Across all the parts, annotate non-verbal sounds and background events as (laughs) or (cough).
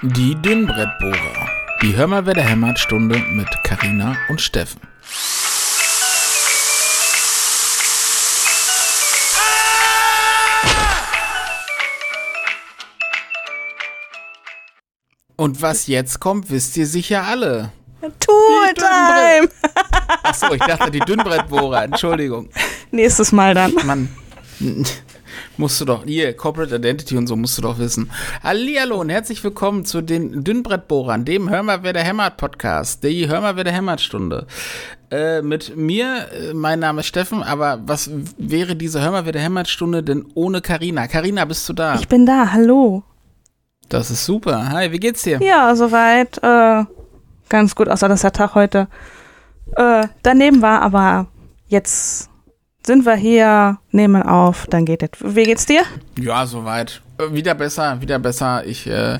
Die Dünnbrettbohrer. Die Hör mal, wer der hämmert Stunde mit Karina und Steffen. Und was jetzt kommt, wisst ihr sicher alle. Tool Time! Achso, ich dachte die Dünnbrettbohrer, Entschuldigung. Nächstes Mal dann. Mann. Musst du doch, hier, Corporate Identity und so musst du doch wissen. Hallihallo und herzlich willkommen zu den Dünnbrettbohrern, dem Hör mal, wer der hämmert Podcast, die Hör mal, wer der hämmert Stunde. Äh, mit mir, äh, mein Name ist Steffen, aber was wäre diese Hör mal, wer der hämmert Stunde denn ohne Karina? Karina, bist du da? Ich bin da, hallo. Das ist super. Hi, wie geht's dir? Ja, soweit. Äh, ganz gut, außer dass der Tag heute äh, daneben war, aber jetzt sind wir hier, nehmen auf, dann geht es. Wie geht's dir? Ja, soweit. Äh, wieder besser, wieder besser. Ich äh,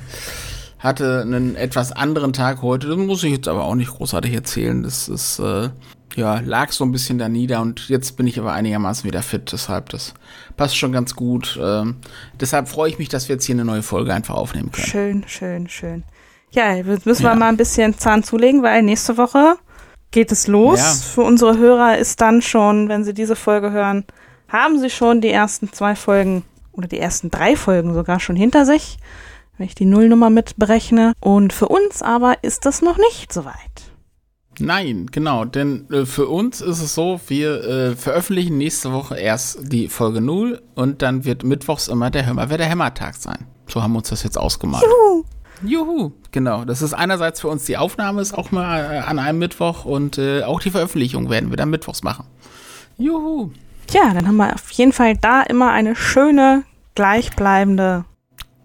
hatte einen etwas anderen Tag heute. Das muss ich jetzt aber auch nicht großartig erzählen. Das ist, äh, ja, lag so ein bisschen da nieder und jetzt bin ich aber einigermaßen wieder fit. Deshalb, das passt schon ganz gut. Ähm, deshalb freue ich mich, dass wir jetzt hier eine neue Folge einfach aufnehmen können. Schön, schön, schön. Ja, jetzt müssen wir ja. mal ein bisschen Zahn zulegen, weil nächste Woche geht es los. Ja. Für unsere Hörer ist dann schon, wenn sie diese Folge hören, haben sie schon die ersten zwei Folgen oder die ersten drei Folgen sogar schon hinter sich, wenn ich die Nullnummer mit berechne. Und für uns aber ist das noch nicht so weit. Nein, genau, denn äh, für uns ist es so, wir äh, veröffentlichen nächste Woche erst die Folge 0 und dann wird mittwochs immer der Hör wer der Hämmertag sein. So haben wir uns das jetzt ausgemalt. Juhu. Juhu, genau. Das ist einerseits für uns die Aufnahme, ist auch mal äh, an einem Mittwoch und äh, auch die Veröffentlichung werden wir dann mittwochs machen. Juhu. Ja, dann haben wir auf jeden Fall da immer eine schöne, gleichbleibende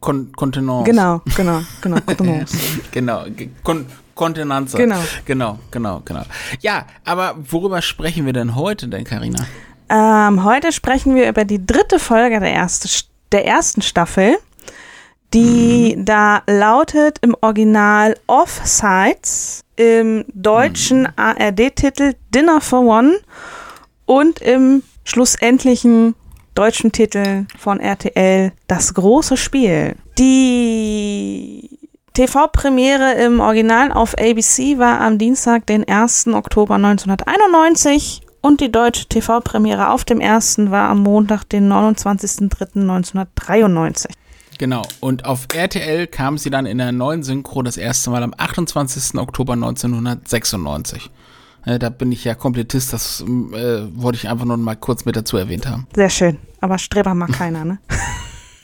Kon Kontenance. Genau, genau, genau, (laughs) Kontenance. genau, Kon. Genau. Genau, genau, genau. Ja, aber worüber sprechen wir denn heute denn, Karina? Ähm, heute sprechen wir über die dritte Folge der, erste, der ersten Staffel die mhm. da lautet im Original Offsides, im deutschen mhm. ARD-Titel Dinner for One und im schlussendlichen deutschen Titel von RTL Das große Spiel. Die TV-Premiere im Original auf ABC war am Dienstag, den 1. Oktober 1991 und die deutsche TV-Premiere auf dem 1. war am Montag, den 29.03.1993. Genau, und auf RTL kam sie dann in der neuen Synchro das erste Mal am 28. Oktober 1996. Äh, da bin ich ja Komplettist, das äh, wollte ich einfach nur mal kurz mit dazu erwähnt haben. Sehr schön, aber Streber mag keiner, ne? (laughs)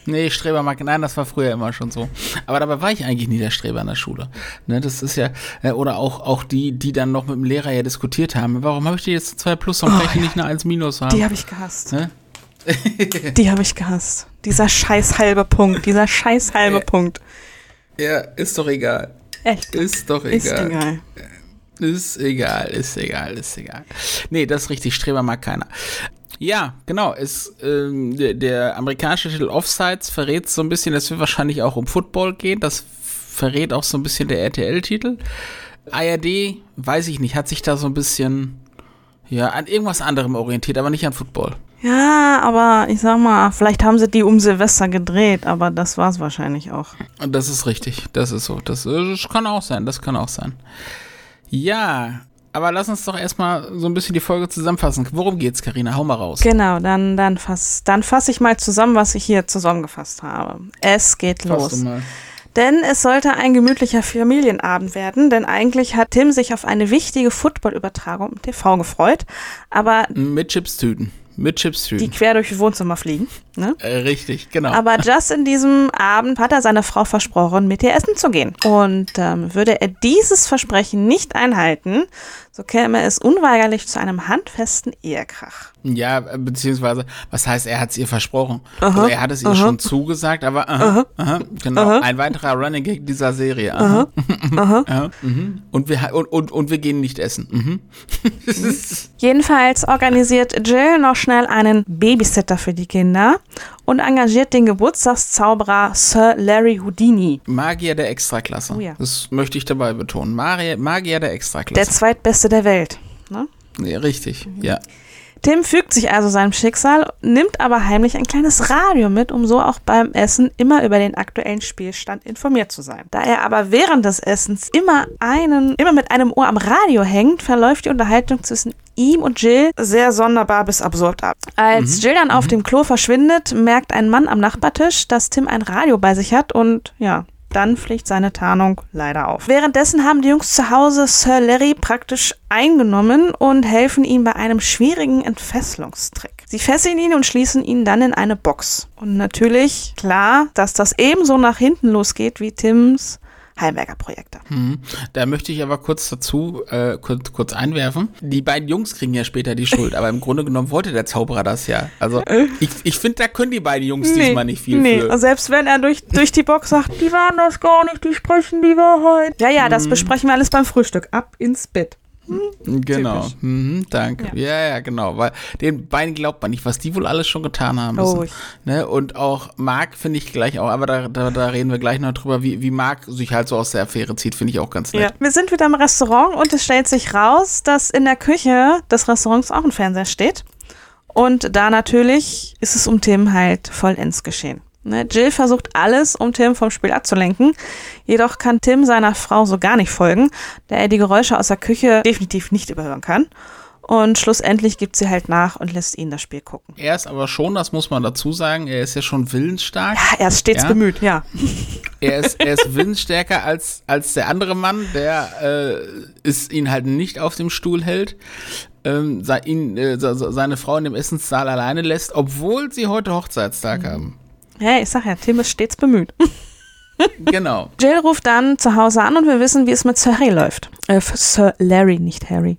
Nee, Streber mag, nein, das war früher immer schon so. Aber dabei war ich eigentlich nie der Streber in der Schule. Ne, das ist ja, äh, oder auch, auch die, die dann noch mit dem Lehrer ja diskutiert haben. Warum habe ich die jetzt 2 plus und oh, ja. nicht eine 1 minus haben? Die habe ich gehasst. Ne? (laughs) die habe ich gehasst. Dieser scheiß halbe Punkt, dieser scheiß halbe (laughs) Punkt. Ja, ist doch egal. Echt? Ist doch egal. Ist egal. Ist egal, ist egal, ist egal. Nee, das ist richtig, Streber mag keiner. Ja, genau. Es, ähm, der, der, amerikanische Titel Offsides verrät so ein bisschen, dass wir wahrscheinlich auch um Football gehen. Das verrät auch so ein bisschen der RTL-Titel. ARD, weiß ich nicht, hat sich da so ein bisschen ja, an irgendwas anderem orientiert, aber nicht an Football. Ja, aber ich sag mal, vielleicht haben sie die um Silvester gedreht, aber das war es wahrscheinlich auch. Das ist richtig, das ist so. Das, das kann auch sein, das kann auch sein. Ja, aber lass uns doch erstmal so ein bisschen die Folge zusammenfassen. Worum geht's, Karina? Hau mal raus. Genau, dann, dann fasse dann fass ich mal zusammen, was ich hier zusammengefasst habe. Es geht Fass los. Denn es sollte ein gemütlicher Familienabend werden, denn eigentlich hat Tim sich auf eine wichtige Football-Übertragung im TV gefreut, aber... Mit Chipstüten. Mit Chipstüten. Die quer durch das Wohnzimmer fliegen. Ne? Äh, richtig, genau. Aber just in diesem Abend hat er seiner Frau versprochen, mit ihr essen zu gehen. Und ähm, würde er dieses Versprechen nicht einhalten, so käme es unweigerlich zu einem handfesten Ehekrach. Ja, beziehungsweise, was heißt, er hat es ihr versprochen? Also er hat es ihr aha. schon zugesagt, aber aha, aha, genau, aha. ein weiterer Running Gag dieser Serie. Aha. aha. (laughs) aha. Mhm. Und, wir, und, und, und wir gehen nicht essen. Mhm. (laughs) Jedenfalls organisiert Jill noch schnell einen Babysitter für die Kinder und engagiert den Geburtstagszauberer Sir Larry Houdini. Magier der Extraklasse. Oh ja. Das möchte ich dabei betonen. Magier, Magier der Extraklasse. Der zweitbeste der Welt. Ne? Ja, richtig, ja. Tim fügt sich also seinem Schicksal, nimmt aber heimlich ein kleines Radio mit, um so auch beim Essen immer über den aktuellen Spielstand informiert zu sein. Da er aber während des Essens immer einen, immer mit einem Ohr am Radio hängt, verläuft die Unterhaltung zwischen ihm und Jill sehr sonderbar bis absurd ab. Als Mhm. Jill dann auf dem Klo verschwindet, merkt ein Mann am Nachbartisch, dass Tim ein Radio bei sich hat und ja, dann fliegt seine Tarnung leider auf. Währenddessen haben die Jungs zu Hause Sir Larry praktisch eingenommen und helfen ihm bei einem schwierigen Entfesselungstrick. Sie fesseln ihn und schließen ihn dann in eine Box. Und natürlich klar, dass das ebenso nach hinten losgeht wie Tims Heimwerker-Projekte. Mhm. Da möchte ich aber kurz dazu, äh, kurz, kurz einwerfen. Die beiden Jungs kriegen ja später die Schuld, aber im (laughs) Grunde genommen wollte der Zauberer das ja. Also (laughs) ich, ich finde, da können die beiden Jungs diesmal nicht viel nee. für. Und selbst wenn er durch, durch die Box sagt, die waren das gar nicht, die sprechen die Wahrheit. Ja, ja, das besprechen wir alles beim Frühstück. Ab ins Bett. Genau. Typisch. Mhm, danke. Ja. ja, genau. Weil den beiden glaubt man nicht, was die wohl alles schon getan haben müssen. Oh, ne? Und auch Marc finde ich gleich auch, aber da, da, da reden wir gleich noch drüber, wie, wie Marc sich halt so aus der Affäre zieht, finde ich auch ganz nett. Ja. Wir sind wieder im Restaurant und es stellt sich raus, dass in der Küche des Restaurants auch ein Fernseher steht. Und da natürlich ist es um Tim halt vollends geschehen. Ne, Jill versucht alles, um Tim vom Spiel abzulenken. Jedoch kann Tim seiner Frau so gar nicht folgen, da er die Geräusche aus der Küche definitiv nicht überhören kann. Und schlussendlich gibt sie halt nach und lässt ihn das Spiel gucken. Er ist aber schon, das muss man dazu sagen, er ist ja schon willensstark. Ja, er ist stets Ja? bemüht, ja. (laughs) Er ist, er ist willensstärker als, als der andere Mann, der äh, ist ihn halt nicht auf dem Stuhl hält, ähm, sei, ihn, äh, se- se- seine Frau in dem Essenssaal alleine lässt, obwohl sie heute Hochzeitstag haben. Ja, ich sag ja, Tim ist stets bemüht. (laughs) Genau. Jill ruft dann zu Hause an und wir wissen, wie es mit Sir Harry läuft. Äh, Sir Larry, nicht Harry.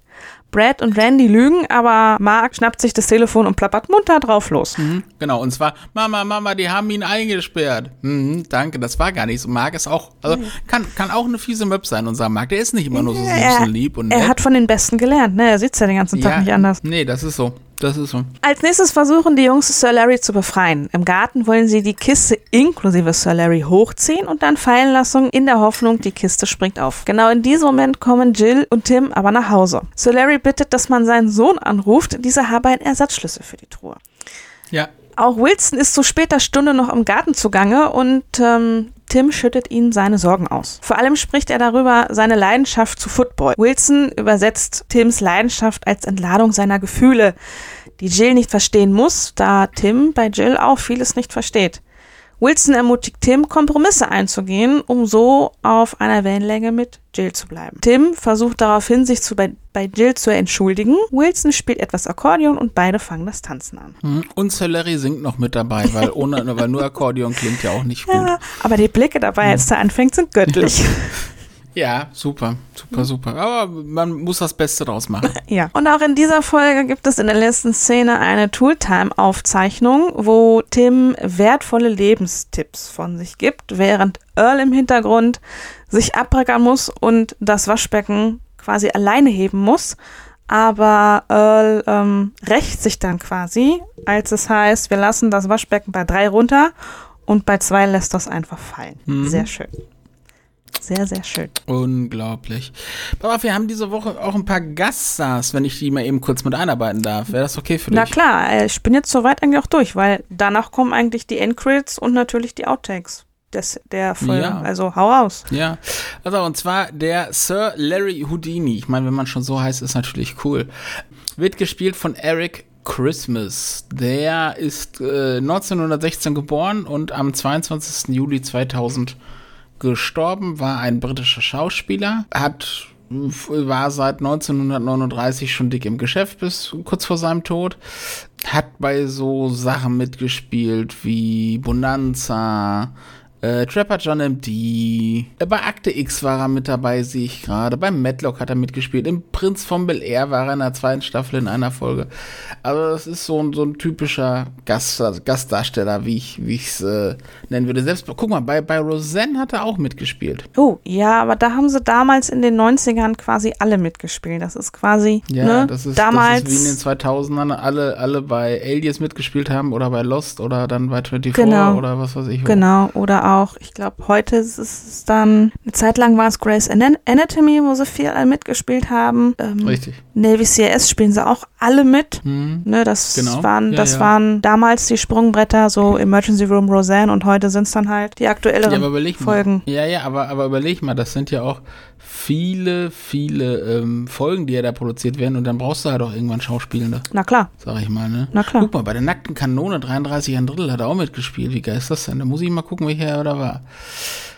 Brad und Randy lügen, aber Mark schnappt sich das Telefon und plappert munter drauf los. Mhm, genau, und zwar, Mama, Mama, die haben ihn eingesperrt. Mhm, danke, das war gar nicht so. Marc ist auch, also kann, kann auch eine fiese Möb sein, unser Marc. Der ist nicht immer nur so süß er, und lieb und nett. er hat von den Besten gelernt, ne? Er sitzt ja den ganzen Tag nicht anders. Nee, das ist so. Das ist so. Als nächstes versuchen die Jungs Sir Larry zu befreien. Im Garten wollen sie die Kiste inklusive Sir Larry hochziehen und dann fallen lassen, in der Hoffnung, die Kiste springt auf. Genau in diesem Moment kommen Jill und Tim aber nach Hause. Sir Larry bittet, dass man seinen Sohn anruft, dieser habe einen Ersatzschlüssel für die Truhe. Ja. Auch Wilson ist zu später Stunde noch im Garten zugange und ähm, Tim schüttet ihm seine Sorgen aus. Vor allem spricht er darüber seine Leidenschaft zu Football. Wilson übersetzt Tims Leidenschaft als Entladung seiner Gefühle, die Jill nicht verstehen muss, da Tim bei Jill auch vieles nicht versteht. Wilson ermutigt Tim, Kompromisse einzugehen, um so auf einer Wellenlänge mit Jill zu bleiben. Tim versucht daraufhin, sich zu bei, bei Jill zu entschuldigen. Wilson spielt etwas Akkordeon und beide fangen das Tanzen an. Mhm. Und Larry singt noch mit dabei, weil, ohne, weil nur Akkordeon klingt ja auch nicht gut. Ja, aber die Blicke dabei, als er anfängt, sind göttlich. (laughs) Ja, super, super, super. Aber man muss das Beste draus machen. (laughs) Ja. Und auch in dieser Folge gibt es in der letzten Szene eine Tooltime-Aufzeichnung, wo Tim wertvolle Lebenstipps von sich gibt, während Earl im Hintergrund sich abrackern muss und das Waschbecken quasi alleine heben muss. Aber Earl ähm, rächt sich dann quasi, als es heißt, wir lassen das Waschbecken bei drei runter und bei zwei lässt das einfach fallen. Sehr schön. Sehr, sehr schön. Unglaublich. Aber wir haben diese Woche auch ein paar Gaststars, wenn ich die mal eben kurz mit einarbeiten darf. Wäre das okay für dich? Na klar, äh, ich bin jetzt soweit eigentlich auch durch, weil danach kommen eigentlich die Endcredits und natürlich die Outtakes des, der Folge. Ja. Also hau raus. Ja, also und zwar der Sir Larry Houdini. Ich meine, wenn man schon so heißt, ist natürlich cool. Wird gespielt von Eric Christmas. Der ist äh, 1916 geboren und am 22. Juli 2000 gestorben, war ein britischer Schauspieler, hat war seit 1939 schon dick im Geschäft bis kurz vor seinem Tod. Hat bei so Sachen mitgespielt wie Bonanza, äh, Trapper John MD. Äh, bei Akte X war er mit dabei, sehe ich gerade. Beim Matlock hat er mitgespielt. Im Prinz von Bel Air war er in der zweiten Staffel in einer Folge. Also das ist so ein, so ein typischer Gast, Gastdarsteller, wie ich es äh, nennen würde. Selbst, guck mal, bei, bei Roseanne hat er auch mitgespielt. Oh, ja, aber da haben sie damals in den 90ern quasi alle mitgespielt. Das ist quasi, Ja, ne, das, ist, damals. das ist wie in den 2000ern alle, alle bei Alias mitgespielt haben oder bei Lost oder dann bei 24 Genau. oder was weiß ich. wo. Genau, oder auch, ich glaube, heute ist es dann, eine Zeit lang war es Grace Anatomy, wo sie viel mitgespielt haben. Ähm, Richtig. Navy CRS spielen sie auch alle mit. Mhm. Ne, das genau. waren, das ja. waren damals die Sprungbretter, so Emergency Room Roseanne und heute sind es dann halt die aktuelleren ja, Folgen. Ja, ja, aber, aber überleg mal, das sind ja auch viele, viele ähm, Folgen, die ja da produziert werden und dann brauchst du halt auch irgendwann Schauspielende. Na klar. Sag ich mal, ne? Na klar. Guck mal, bei der nackten Kanone 33 ein Drittel hat er auch mitgespielt. Wie geil ist das denn? Da muss ich mal gucken, welcher er da war.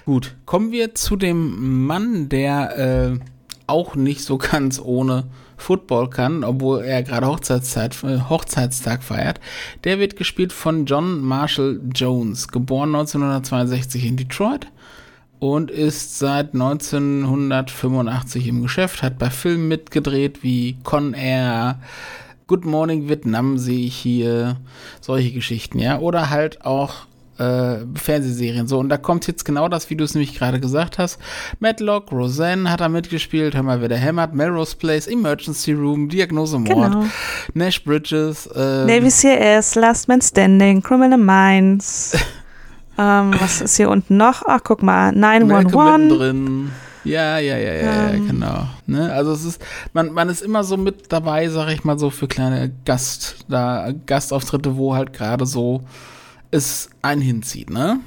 Gut, kommen wir zu dem Mann, der äh, auch nicht so ganz ohne Football kann, obwohl er gerade Hochzeitszeit, äh, Hochzeitstag feiert. Der wird gespielt von John Marshall Jones, geboren 1962 in Detroit und ist seit 1985 im Geschäft, hat bei Filmen mitgedreht wie Con Air, Good Morning Vietnam sehe ich hier, solche Geschichten, ja, oder halt auch äh, Fernsehserien. So, und da kommt jetzt genau das, wie du es nämlich gerade gesagt hast. Matlock, Roseanne hat er mitgespielt, hör mal, wer der hämmert, Melrose Place, Emergency Room, Diagnose Mord, genau. Nash Bridges, äh, Navy CRS, Last Man Standing, Criminal Minds. (laughs) Ähm, was ist hier unten noch? Ach, guck mal, 911. drin. Ja, ja, ja, ja, ähm. ja, genau. Ne? Also es ist, man, man ist immer so mit dabei, sag ich mal so, für kleine Gast, da, Gastauftritte, wo halt gerade so es einen hinzieht, ne?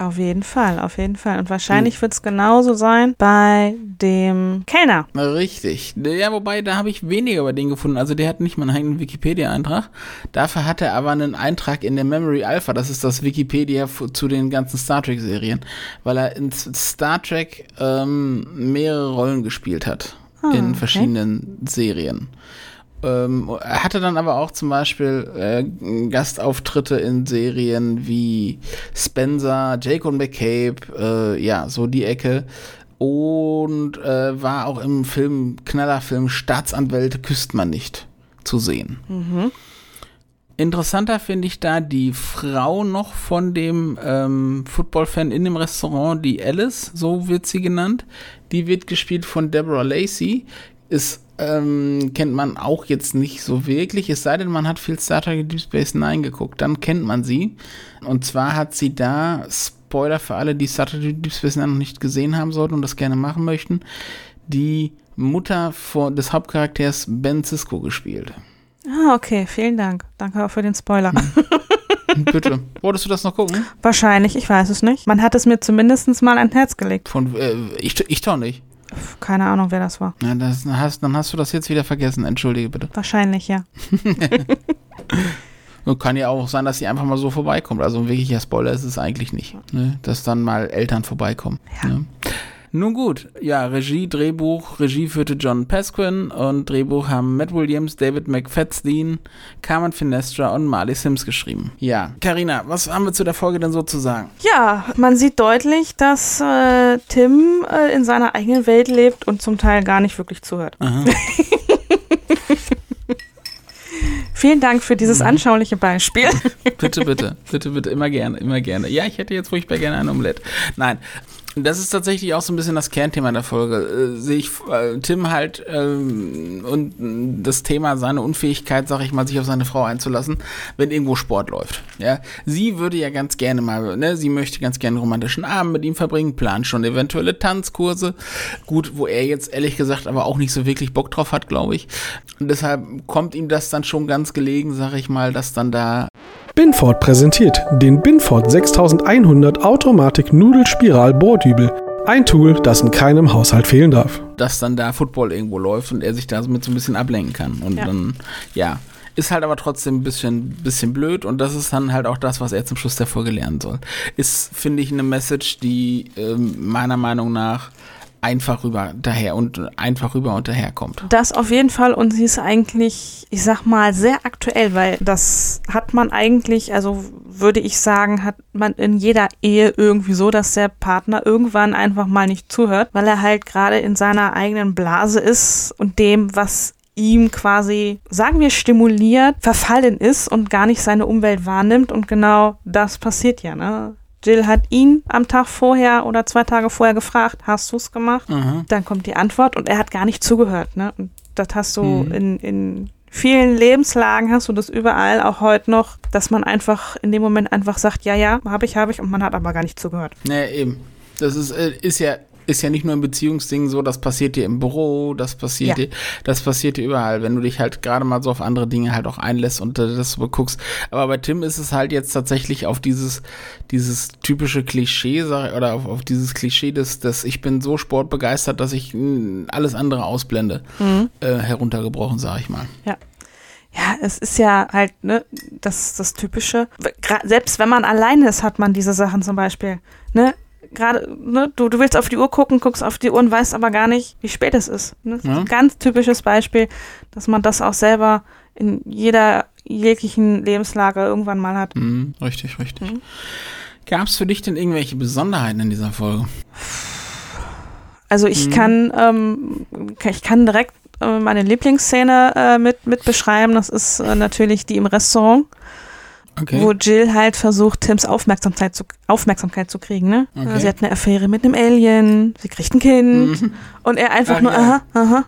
Auf jeden Fall, auf jeden Fall. Und wahrscheinlich hm. wird es genauso sein bei dem Kellner. Richtig. Ja, wobei, da habe ich weniger über den gefunden. Also der hat nicht mal einen eigenen Wikipedia-Eintrag. Dafür hat er aber einen Eintrag in der Memory Alpha. Das ist das Wikipedia zu den ganzen Star Trek-Serien. Weil er in Star Trek ähm, mehrere Rollen gespielt hat. Ah, in verschiedenen okay. Serien. Ähm, er hatte dann aber auch zum Beispiel äh, Gastauftritte in Serien wie Spencer, Jake und McCabe, äh, ja, so die Ecke. Und äh, war auch im Film, Knallerfilm Staatsanwälte küsst man nicht zu sehen. Mhm. Interessanter finde ich da die Frau noch von dem ähm, Football-Fan in dem Restaurant, die Alice, so wird sie genannt. Die wird gespielt von Deborah Lacey, ist ähm, kennt man auch jetzt nicht so wirklich, es sei denn, man hat viel Star Trek Deep Space Nine geguckt, dann kennt man sie. Und zwar hat sie da, Spoiler für alle, die Star Trek Deep Space Nine noch nicht gesehen haben sollten und das gerne machen möchten, die Mutter vor, des Hauptcharakters Ben Cisco gespielt. Ah, okay, vielen Dank. Danke auch für den Spoiler. Hm. (laughs) Bitte. Wolltest du das noch gucken? Wahrscheinlich, ich weiß es nicht. Man hat es mir zumindest mal ans Herz gelegt. Von, äh, ich, ich doch nicht. Keine Ahnung, wer das war. Ja, das hast, dann hast du das jetzt wieder vergessen. Entschuldige bitte. Wahrscheinlich, ja. (laughs) Kann ja auch sein, dass sie einfach mal so vorbeikommt. Also ein wirklicher Spoiler ist es eigentlich nicht. Ne? Dass dann mal Eltern vorbeikommen. Ja. Ne? Nun gut, ja, Regie, Drehbuch, Regie führte John Pasquin und Drehbuch haben Matt Williams, David McFadden, Carmen Finestra und Marley Sims geschrieben. Ja, Karina, was haben wir zu der Folge denn so zu sagen? Ja, man sieht deutlich, dass äh, Tim äh, in seiner eigenen Welt lebt und zum Teil gar nicht wirklich zuhört. (laughs) Vielen Dank für dieses mhm. anschauliche Beispiel. bitte, bitte, bitte, bitte, immer gerne, immer gerne. Ja, ich hätte jetzt furchtbar gerne ein Omelette. Nein, das ist tatsächlich auch so ein bisschen das Kernthema der Folge. Äh, sehe ich äh, Tim halt ähm, und das Thema seine Unfähigkeit, sag ich mal, sich auf seine Frau einzulassen, wenn irgendwo Sport läuft. Ja, sie würde ja ganz gerne mal, ne, sie möchte ganz gerne einen romantischen Abend mit ihm verbringen, plant schon eventuelle Tanzkurse. Gut, wo er jetzt ehrlich gesagt aber auch nicht so wirklich Bock drauf hat, glaube ich. Und deshalb kommt ihm das dann schon ganz gelegen, sag ich mal, dass dann da Binford präsentiert den Binford 6100 Automatik Nudelspiral Bohrdübel. Ein Tool, das in keinem Haushalt fehlen darf. Dass dann da Football irgendwo läuft und er sich damit so ein bisschen ablenken kann. Und ja. dann, ja, ist halt aber trotzdem ein bisschen, bisschen blöd und das ist dann halt auch das, was er zum Schluss der Folge lernen soll. Ist, finde ich, eine Message, die äh, meiner Meinung nach einfach rüber daher und einfach rüber und daherkommt. Das auf jeden Fall und sie ist eigentlich, ich sag mal, sehr aktuell, weil das hat man eigentlich, also würde ich sagen, hat man in jeder Ehe irgendwie so, dass der Partner irgendwann einfach mal nicht zuhört, weil er halt gerade in seiner eigenen Blase ist und dem, was ihm quasi, sagen wir, stimuliert, verfallen ist und gar nicht seine Umwelt wahrnimmt. Und genau das passiert ja, ne? Jill hat ihn am Tag vorher oder zwei Tage vorher gefragt, hast du es gemacht? Mhm. Dann kommt die Antwort und er hat gar nicht zugehört. Ne? Und das hast du mhm. in, in vielen Lebenslagen hast du das überall, auch heute noch, dass man einfach in dem Moment einfach sagt, ja, ja, habe ich, habe ich, und man hat aber gar nicht zugehört. Nee, eben. Das ist, äh, ist ja ist ja nicht nur im Beziehungsding so, das passiert dir im Büro, das passiert ja. dir, das passiert dir überall, wenn du dich halt gerade mal so auf andere Dinge halt auch einlässt und äh, das beguckst. Aber bei Tim ist es halt jetzt tatsächlich auf dieses, dieses typische Klischee oder auf, auf dieses Klischee des, des ich bin so sportbegeistert, dass ich mh, alles andere ausblende, mhm. äh, heruntergebrochen, sag ich mal. Ja. Ja, es ist ja halt, ne, das, das Typische. Selbst wenn man alleine ist, hat man diese Sachen zum Beispiel. Ne? Gerade, ne, du, du willst auf die Uhr gucken, guckst auf die Uhr und weißt aber gar nicht, wie spät es ist. Ne? Das ja. ist ein ganz typisches Beispiel, dass man das auch selber in jeder jeglichen Lebenslage irgendwann mal hat. Mhm, richtig, richtig. Mhm. Gab es für dich denn irgendwelche Besonderheiten in dieser Folge? Also ich mhm. kann, ähm, ich kann direkt äh, meine Lieblingsszene äh, mit, mit beschreiben. Das ist äh, natürlich die im Restaurant. Okay. Wo Jill halt versucht, Tims Aufmerksamkeit zu, Aufmerksamkeit zu kriegen. Ne? Okay. Sie hat eine Affäre mit einem Alien, sie kriegt ein Kind mhm. und er einfach Ach, nur, ja. aha, aha.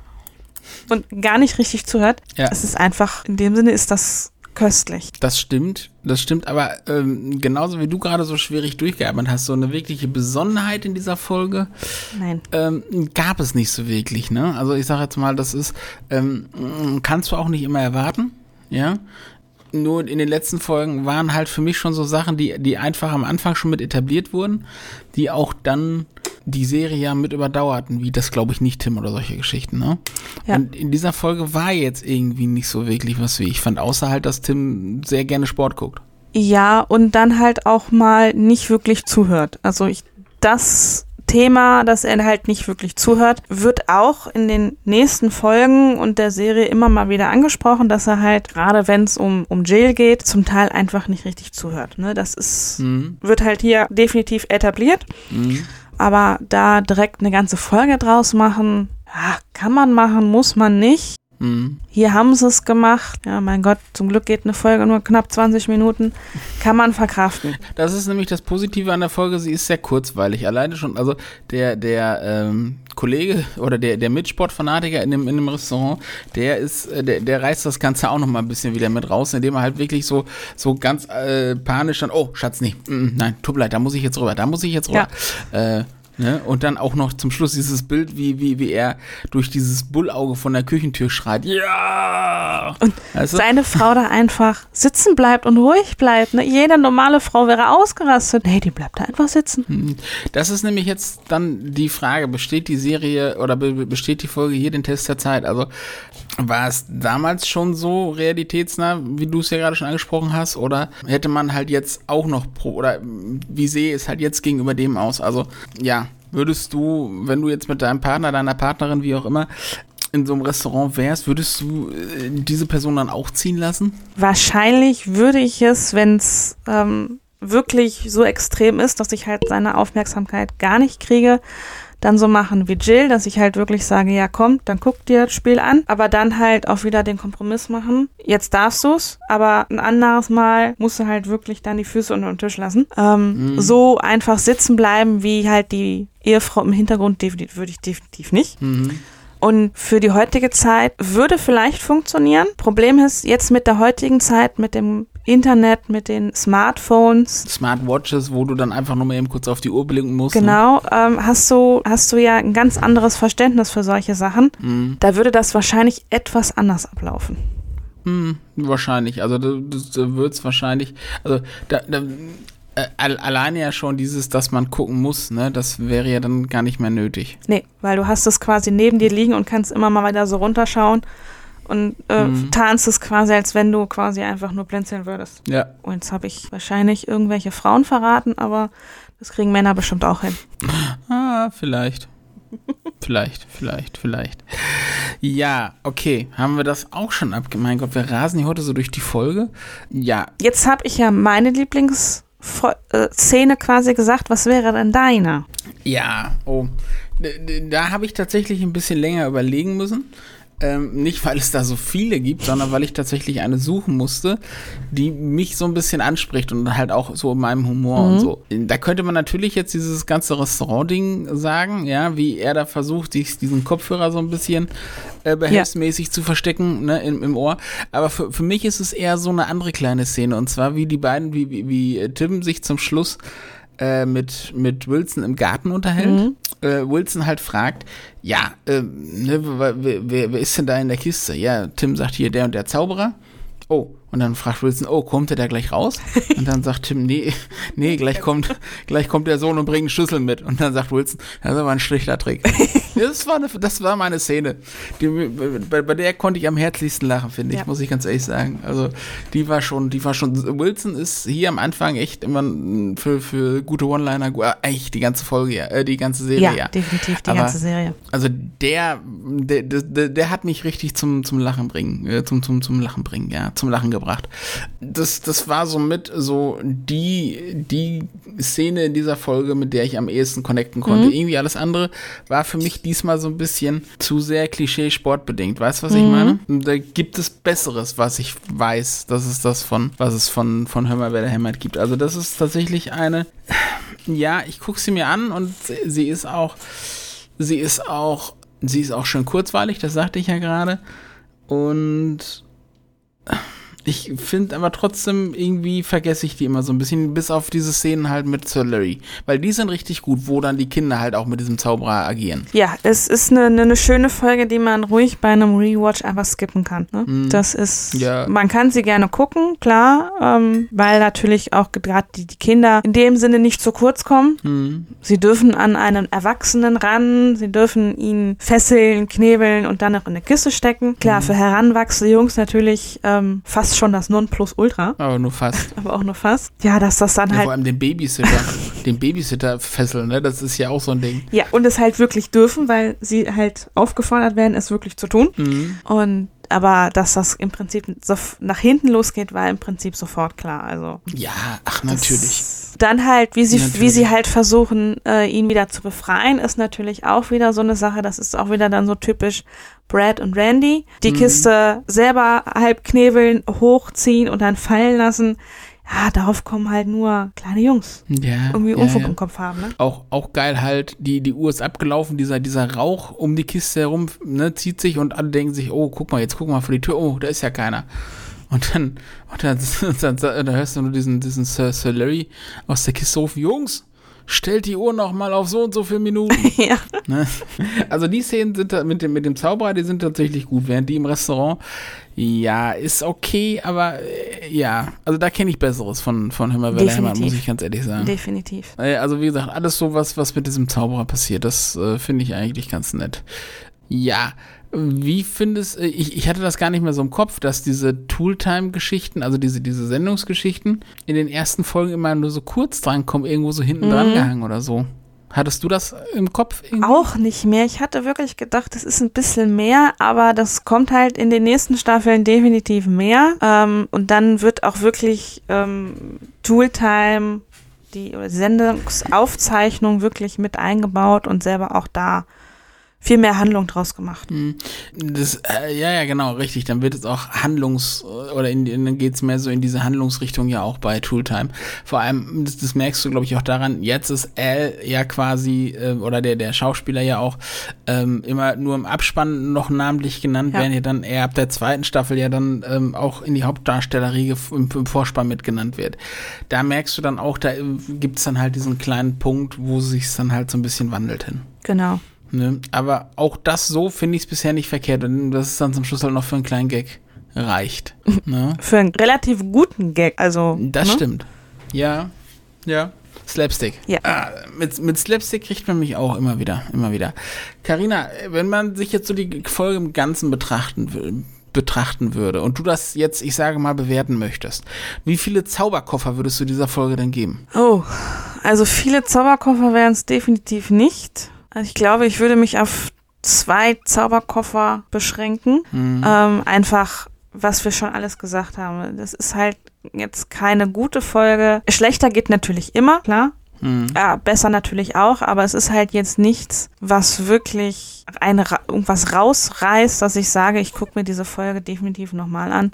Und gar nicht richtig zuhört. Ja. Es ist einfach, in dem Sinne ist das köstlich. Das stimmt, das stimmt, aber ähm, genauso wie du gerade so schwierig durchgearbeitet hast, so eine wirkliche Besonderheit in dieser Folge Nein. Ähm, gab es nicht so wirklich, ne? Also ich sage jetzt mal, das ist, ähm, kannst du auch nicht immer erwarten, ja nur in den letzten Folgen waren halt für mich schon so Sachen, die, die einfach am Anfang schon mit etabliert wurden, die auch dann die Serie ja mit überdauerten, wie das glaube ich nicht Tim oder solche Geschichten, ne? Ja. Und in dieser Folge war jetzt irgendwie nicht so wirklich was wie ich fand, außer halt, dass Tim sehr gerne Sport guckt. Ja, und dann halt auch mal nicht wirklich zuhört. Also ich, das Thema, dass er halt nicht wirklich zuhört, wird auch in den nächsten Folgen und der Serie immer mal wieder angesprochen, dass er halt, gerade wenn es um, um Jill geht, zum Teil einfach nicht richtig zuhört. Ne? Das ist, mhm. wird halt hier definitiv etabliert. Mhm. Aber da direkt eine ganze Folge draus machen, ja, kann man machen, muss man nicht. Mhm. Hier haben sie es gemacht. Ja, mein Gott, zum Glück geht eine Folge nur knapp 20 Minuten. Kann man verkraften. (laughs) Das ist nämlich das Positive an der Folge, sie ist sehr kurzweilig. Alleine schon, also der, der ähm, Kollege oder der, der Mitsportfanatiker in dem, in dem Restaurant, der ist, äh, der, der reißt das Ganze auch noch mal ein bisschen wieder mit raus, indem er halt wirklich so, so ganz äh, panisch dann, oh, Schatz, nicht, mm, mm, nein, tut mir leid, da muss ich jetzt rüber, da muss ich jetzt rüber. Ja. Äh, Ne? Und dann auch noch zum Schluss dieses Bild, wie, wie, wie er durch dieses Bullauge von der Küchentür schreit. Ja! Und du? seine Frau da einfach sitzen bleibt und ruhig bleibt. Ne? Jede normale Frau wäre ausgerastet. Nee, die bleibt da einfach sitzen. Hm. Das ist nämlich jetzt dann die Frage, besteht die Serie oder besteht die Folge hier den Test der Zeit? Also war es damals schon so realitätsnah, wie du es ja gerade schon angesprochen hast? Oder hätte man halt jetzt auch noch pro, oder wie sehe es halt jetzt gegenüber dem aus? Also ja, würdest du, wenn du jetzt mit deinem Partner, deiner Partnerin, wie auch immer, in so einem Restaurant wärst, würdest du äh, diese Person dann auch ziehen lassen? Wahrscheinlich würde ich es, wenn es ähm, wirklich so extrem ist, dass ich halt seine Aufmerksamkeit gar nicht kriege, dann so machen wie Jill, dass ich halt wirklich sage, ja komm, dann guck dir das Spiel an, aber dann halt auch wieder den Kompromiss machen. Jetzt darfst du's, aber ein anderes Mal musst du halt wirklich dann die Füße unter den Tisch lassen. Ähm, mhm. So einfach sitzen bleiben, wie halt die Ehefrau im Hintergrund, würde ich definitiv nicht. Mhm. Und für die heutige Zeit würde vielleicht funktionieren. Problem ist jetzt mit der heutigen Zeit, mit dem Internet, mit den Smartphones. Smartwatches, wo du dann einfach nur mal eben kurz auf die Uhr blinken musst. Ne? Genau, ne? ähm, hast du, hast du ja ein ganz anderes Verständnis für solche Sachen. Mhm. Da würde das wahrscheinlich etwas anders ablaufen. Hm, wahrscheinlich. Also da, da wird es wahrscheinlich, also da, da, äh, alleine ja schon dieses, dass man gucken muss, ne, das wäre ja dann gar nicht mehr nötig. Nee, weil du hast es quasi neben dir liegen und kannst immer mal wieder so runterschauen und äh, mhm. tarnst es quasi, als wenn du quasi einfach nur blinzeln würdest. Ja. Und jetzt habe ich wahrscheinlich irgendwelche Frauen verraten, aber das kriegen Männer bestimmt auch hin. Ah, vielleicht. vielleicht, vielleicht, vielleicht. Ja, okay. Haben wir das auch schon abgemacht? Mein Gott, wir rasen hier heute so durch die Folge. Ja. Jetzt habe ich ja meine Lieblings- äh, Szene quasi gesagt, was wäre denn deine? Ja, oh. Da habe ich tatsächlich ein bisschen länger überlegen müssen. Ähm, nicht, weil es da so viele gibt, sondern weil ich tatsächlich eine suchen musste, die mich so ein bisschen anspricht und halt auch so in meinem Humor Mhm. und so. Da könnte man natürlich jetzt dieses ganze Restaurant-Ding sagen, ja, wie er da versucht, sich diesen Kopfhörer so ein bisschen äh, behelfsmäßig zu verstecken ne, im, im Ohr. Aber für, für mich ist es eher so eine andere kleine Szene und zwar wie die beiden, wie, wie, wie Tim sich zum Schluss äh, mit, mit Wilson im Garten unterhält. Äh, Wilson halt fragt, ja, äh, ne, wer, wer, wer ist denn da in der Kiste? Ja, Tim sagt hier der und der Zauberer. Oh, und dann fragt Wilson, oh, kommt der da gleich raus? Und dann sagt Tim, nee, nee, (laughs) gleich kommt, gleich kommt der Sohn und bringt einen Schlüssel mit. Und dann sagt Wilson, das aber ein schlechter Trick. (laughs) Das war, eine, das war meine Szene. Die, bei, bei der konnte ich am herzlichsten lachen, finde ich, Ja. muss ich ganz ehrlich sagen. Also, die war schon, die war schon, Wilson ist hier am Anfang echt immer für, für gute One-Liner, äh, echt die ganze Folge, ja, äh, die ganze Serie, Ja, ja. definitiv, die Aber- ganze Serie. Also der, der, der, der hat mich richtig zum, zum Lachen bringen, äh, zum, zum, zum Lachen bringen, ja, zum Lachen gebracht. Das, das war so mit so die, die Szene in dieser Folge, mit der ich am ehesten connecten konnte. Irgendwie alles andere war für mich diesmal so ein bisschen zu sehr Klischee-sportbedingt. Weißt du, was ich meine? Da gibt es Besseres, was ich weiß, dass es das von, was es von, von Hör mal, wer der hämmert gibt. Also das ist tatsächlich eine, ja, ich gucke sie mir an und sie ist auch, sie ist auch, sie ist auch schön kurzweilig, das sagte ich ja gerade. Und ich finde aber trotzdem, irgendwie vergesse ich die immer so ein bisschen, bis auf diese Szenen halt mit Sir Larry. Weil die sind richtig gut, wo dann die Kinder halt auch mit diesem Zauberer agieren. Ja, es ist eine, eine, schöne Folge, die man ruhig bei einem Rewatch einfach skippen kann. Ne? Das ist, Ja. man kann sie gerne gucken, klar, ähm, weil natürlich auch gerade die, die Kinder in dem Sinne nicht zu kurz kommen. Hm. Sie dürfen an einen Erwachsenen ran, sie dürfen ihn fesseln, knebeln und dann noch in eine Kiste stecken. Klar, für heranwachsende Jungs natürlich ähm, fast schon das Nonplusultra, Aber nur fast. (laughs) aber auch nur fast. Ja, dass das dann Ja, halt vor allem den Babysitter, (laughs) den Babysitter fesseln, ne? Das ist ja auch so ein Ding. Ja, und es halt wirklich dürfen, weil sie halt aufgefordert werden, es wirklich zu tun. Mhm. Und aber dass das im Prinzip so nach hinten losgeht, war im Prinzip sofort klar. Also Ja, ach, natürlich. Dann halt, wie sie, wie sie halt versuchen, äh, ihn wieder zu befreien, ist natürlich auch wieder so eine Sache. Das ist auch wieder dann so typisch Brad und Randy. Die Mhm. Kiste selber halb knebeln, hochziehen und dann fallen lassen. Ja, darauf kommen halt nur kleine Jungs. Ja. Irgendwie ja, Unfug ja. im Kopf haben, ne? Auch, auch geil halt, die, die Uhr ist abgelaufen, dieser, dieser Rauch um die Kiste herum, ne, zieht sich und alle denken sich, oh, guck mal, jetzt guck mal vor die Tür, oh, da ist ja keiner. Und dann, und dann, (laughs) dann, dann, dann hörst du nur diesen, diesen Sir, Sir Larry aus der Kiste rufen, Jungs, stellt die Uhr noch mal auf so und so viele Minuten. (laughs) ja. ne? Also die Szenen sind da mit dem, mit dem Zauberer, die sind tatsächlich gut, während die im Restaurant, ja, ist okay, aber äh, ja, also da kenne ich Besseres von, von Hämmer, Definitiv. muss ich ganz ehrlich sagen. Definitiv. Also wie gesagt, alles so was, was mit diesem Zauberer passiert, das äh, finde ich eigentlich ganz nett. Ja, wie findest äh, ich, ich hatte das gar nicht mehr so im Kopf, dass diese Tooltime-Geschichten, also diese, diese Sendungsgeschichten, in den ersten Folgen immer nur so kurz drankommen, irgendwo so hinten dran Mhm. gehangen oder so. Hattest du das im Kopf? irgendwie? Auch nicht mehr. Ich hatte wirklich gedacht, es ist ein bisschen mehr, aber das kommt halt in den nächsten Staffeln definitiv mehr. Ähm, und dann wird auch wirklich ähm, Tooltime, die Sendungsaufzeichnung wirklich mit eingebaut und selber auch da viel mehr Handlung draus gemacht. Hm. Das, äh, ja, ja, genau, richtig. Dann wird es auch Handlungs- oder in, in, dann geht es mehr so in diese Handlungsrichtung ja auch bei Tooltime. Vor allem, das, das merkst du, glaube ich, auch daran, jetzt ist Al ja quasi, äh, oder der, der Schauspieler ja auch, ähm, immer nur im Abspann noch namentlich genannt, Ja. während ja dann er ab der zweiten Staffel ja dann ähm, auch in die Hauptdarstellerriege f- im, im Vorspann mitgenannt wird. Da merkst du dann auch, da äh, gibt's dann halt diesen kleinen Punkt, wo sich's dann halt so ein bisschen wandelt hin. Genau. Ne? Aber auch das so finde ich es bisher nicht verkehrt. Und das ist dann zum Schluss halt noch für einen kleinen Gag reicht. (laughs) ne? Für einen relativ guten Gag. Also, Das ne? stimmt. Ja, ja. Slapstick. Ja. Ah, mit, mit Slapstick kriegt man mich auch immer wieder, immer wieder. Carina, wenn man sich jetzt so die Folge im Ganzen betrachten will, betrachten würde und du das jetzt, ich sage mal, bewerten möchtest, wie viele Zauberkoffer würdest du dieser Folge denn geben? Oh, also viele Zauberkoffer wären es definitiv nicht. Also ich glaube, ich würde mich auf zwei Zauberkoffer beschränken. Hm. Ähm, einfach, was wir schon alles gesagt haben. Das ist halt jetzt keine gute Folge. Schlechter geht natürlich immer, klar. Hm. Ja, besser natürlich auch, aber es ist halt jetzt nichts, was wirklich eine, irgendwas rausreißt, dass ich sage, ich gucke mir diese Folge definitiv nochmal an.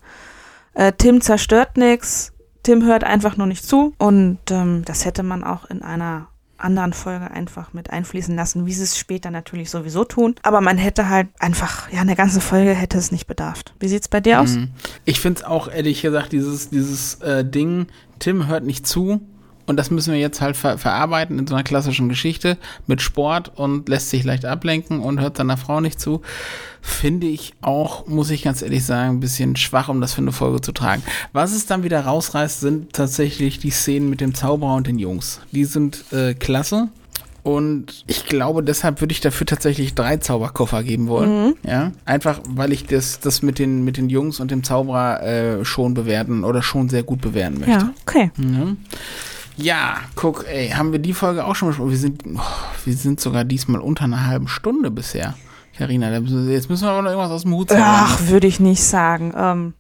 Äh, Tim zerstört nichts, Tim hört einfach nur nicht zu und ähm, das hätte man auch in einer anderen Folge einfach mit einfließen lassen, wie sie es später natürlich sowieso tun. Aber man hätte halt einfach, ja, eine ganze Folge hätte es nicht bedarft. Wie sieht's bei dir aus? Mhm. Ich finde es auch ehrlich gesagt, dieses, dieses äh, Ding, Tim hört nicht zu. Und das müssen wir jetzt halt ver verarbeiten in so einer klassischen Geschichte mit Sport und lässt sich leicht ablenken und hört seiner Frau nicht zu. Finde ich auch, muss ich ganz ehrlich sagen, ein bisschen schwach, um das für eine Folge zu tragen. Was es dann wieder rausreißt, sind tatsächlich die Szenen mit dem Zauberer und den Jungs. Die sind äh, klasse. Und ich glaube, deshalb würde ich dafür tatsächlich drei Zauberkoffer geben wollen. Ja, einfach, weil ich das, das mit den, mit den Jungs und dem Zauberer äh, schon bewerten oder schon sehr gut bewerten möchte. Ja, okay. Mhm. Ja, guck, ey, haben wir die Folge auch schon besprochen? Wir sind, oh, wir sind sogar diesmal unter einer halben Stunde bisher. Carina, jetzt müssen wir aber noch irgendwas aus dem Hut zaubern. Ach, würde ich nicht sagen. Ähm,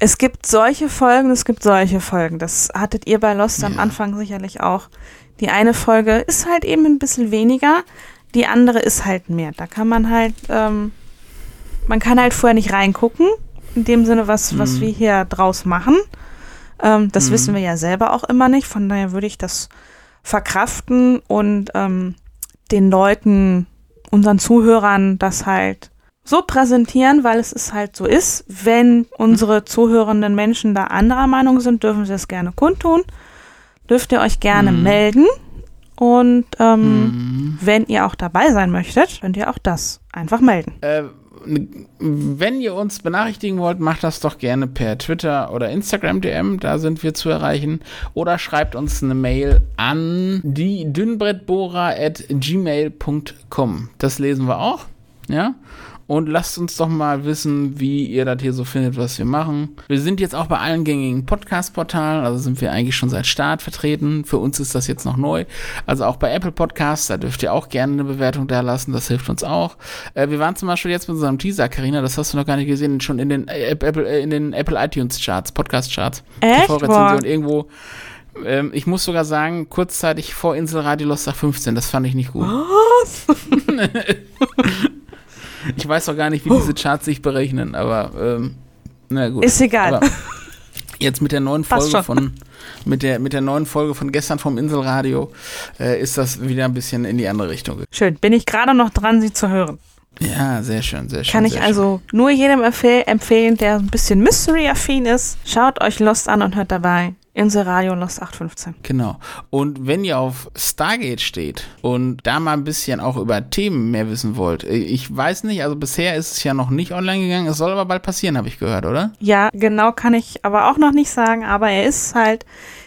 es gibt solche Folgen, es gibt solche Folgen. Das hattet ihr bei Lost am Ja. Anfang sicherlich auch. Die eine Folge ist halt eben ein bisschen weniger, die andere ist halt mehr. Da kann man halt, ähm, man kann halt vorher nicht reingucken, in dem Sinne, was, was Mhm. wir hier draus machen. Ähm, das Mhm. wissen wir ja selber auch immer nicht, von daher würde ich das verkraften und ähm, den Leuten, unseren Zuhörern das halt so präsentieren, weil es ist halt so ist. Wenn unsere zuhörenden Menschen da anderer Meinung sind, dürfen sie es gerne kundtun. Dürft ihr euch gerne Mhm. melden. Und ähm, Mhm. wenn ihr auch dabei sein möchtet, könnt ihr auch das einfach melden. Äh, n- wenn ihr uns benachrichtigen wollt, macht das doch gerne per Twitter oder Instagram DM, da sind wir zu erreichen. Oder schreibt uns eine Mail an die dünnbrettbohrer at gmail.com. Das lesen wir auch, ja. Und lasst uns doch mal wissen, wie ihr das hier so findet, was wir machen. Wir sind jetzt auch bei allen gängigen Podcast-Portalen, also sind wir eigentlich schon seit Start vertreten. Für uns ist das jetzt noch neu. Also auch bei Apple Podcasts, da dürft ihr auch gerne eine Bewertung da lassen, das hilft uns auch. Äh, wir waren zum Beispiel jetzt mit unserem Teaser, Karina, das hast du noch gar nicht gesehen, schon in den äh, Apple, äh, in den Apple iTunes Charts, Podcast Charts. Echt? TV-Rezension Boah. irgendwo. Ähm, ich muss sogar sagen, kurzzeitig vor Inselradio Lost 15, das fand ich nicht gut. (laughs) Ich weiß doch gar nicht, wie diese Charts sich berechnen, aber ähm, na gut. Ist egal. Aber jetzt mit der neuen Folge von mit der mit der neuen Folge von gestern vom Inselradio äh, ist das wieder ein bisschen in die andere Richtung. Schön. Bin ich gerade noch dran, sie zu hören. Ja, sehr schön, sehr schön. Kann ich sehr also nur jedem empfehl empfehlen, der ein bisschen Mystery-affin ist. Schaut euch Lost an und hört dabei Inselradio Lost 815. schön. Genau. Und wenn ihr auf Stargate steht und da mal ein bisschen auch über Themen mehr wissen wollt, äh, ich weiß nicht, also bisher ist es ja noch nicht online gegangen, es soll aber bald passieren, habe ich gehört, oder? Ja, genau kann ich aber auch noch nicht sagen, aber er ist halt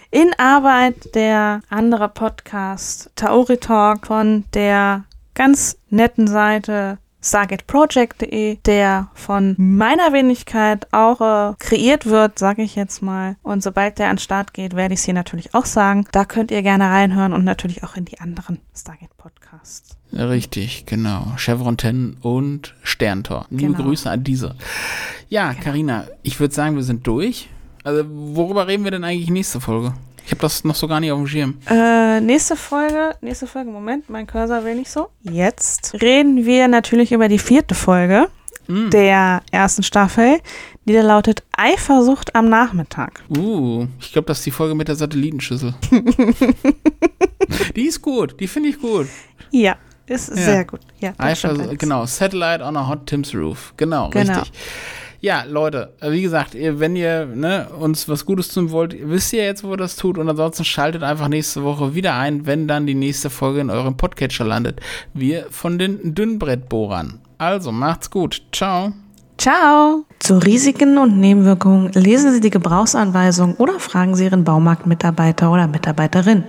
in Arbeit der andere Podcast Tauri Talk von der ganz netten Seite stargateproject.de, der von meiner Wenigkeit auch äh, kreiert wird, sage ich jetzt mal. Und sobald der an den Start geht, werde ich es hier natürlich auch sagen. Da könnt ihr gerne reinhören und natürlich auch in die anderen Stargate Podcasts. Richtig, genau. Chevron 10 und Sterntor. Liebe Genau. Grüße an diese. Ja, Karina, ich würde sagen, wir sind durch. Also, worüber reden wir denn eigentlich nächste Folge? Ich habe das noch so gar nicht auf dem Schirm. Äh, nächste Folge, nächste Folge, Moment, mein Cursor will nicht so. Jetzt reden wir natürlich über die vierte Folge Mm. der ersten Staffel, die da lautet Eifersucht am Nachmittag. Uh, ich glaube, das ist die Folge mit der Satellitenschüssel. (laughs) die ist gut, die finde ich gut. Ja, ist sehr gut. Ja, alles. genau, Satellite on a Hot Tim's Roof. Genau, Genau. richtig. Ja, Leute, äh, wie gesagt, wenn ihr ne, uns was Gutes tun wollt, wisst ihr jetzt, wo das tut. Und ansonsten schaltet einfach nächste Woche wieder ein, wenn dann die nächste Folge in eurem Podcatcher landet. Wir von den Dünnbrettbohrern. Also, macht's gut. Ciao. Ciao. Zu Risiken und Nebenwirkungen lesen Sie die Gebrauchsanweisung oder fragen Sie Ihren Baumarktmitarbeiter oder Mitarbeiterin.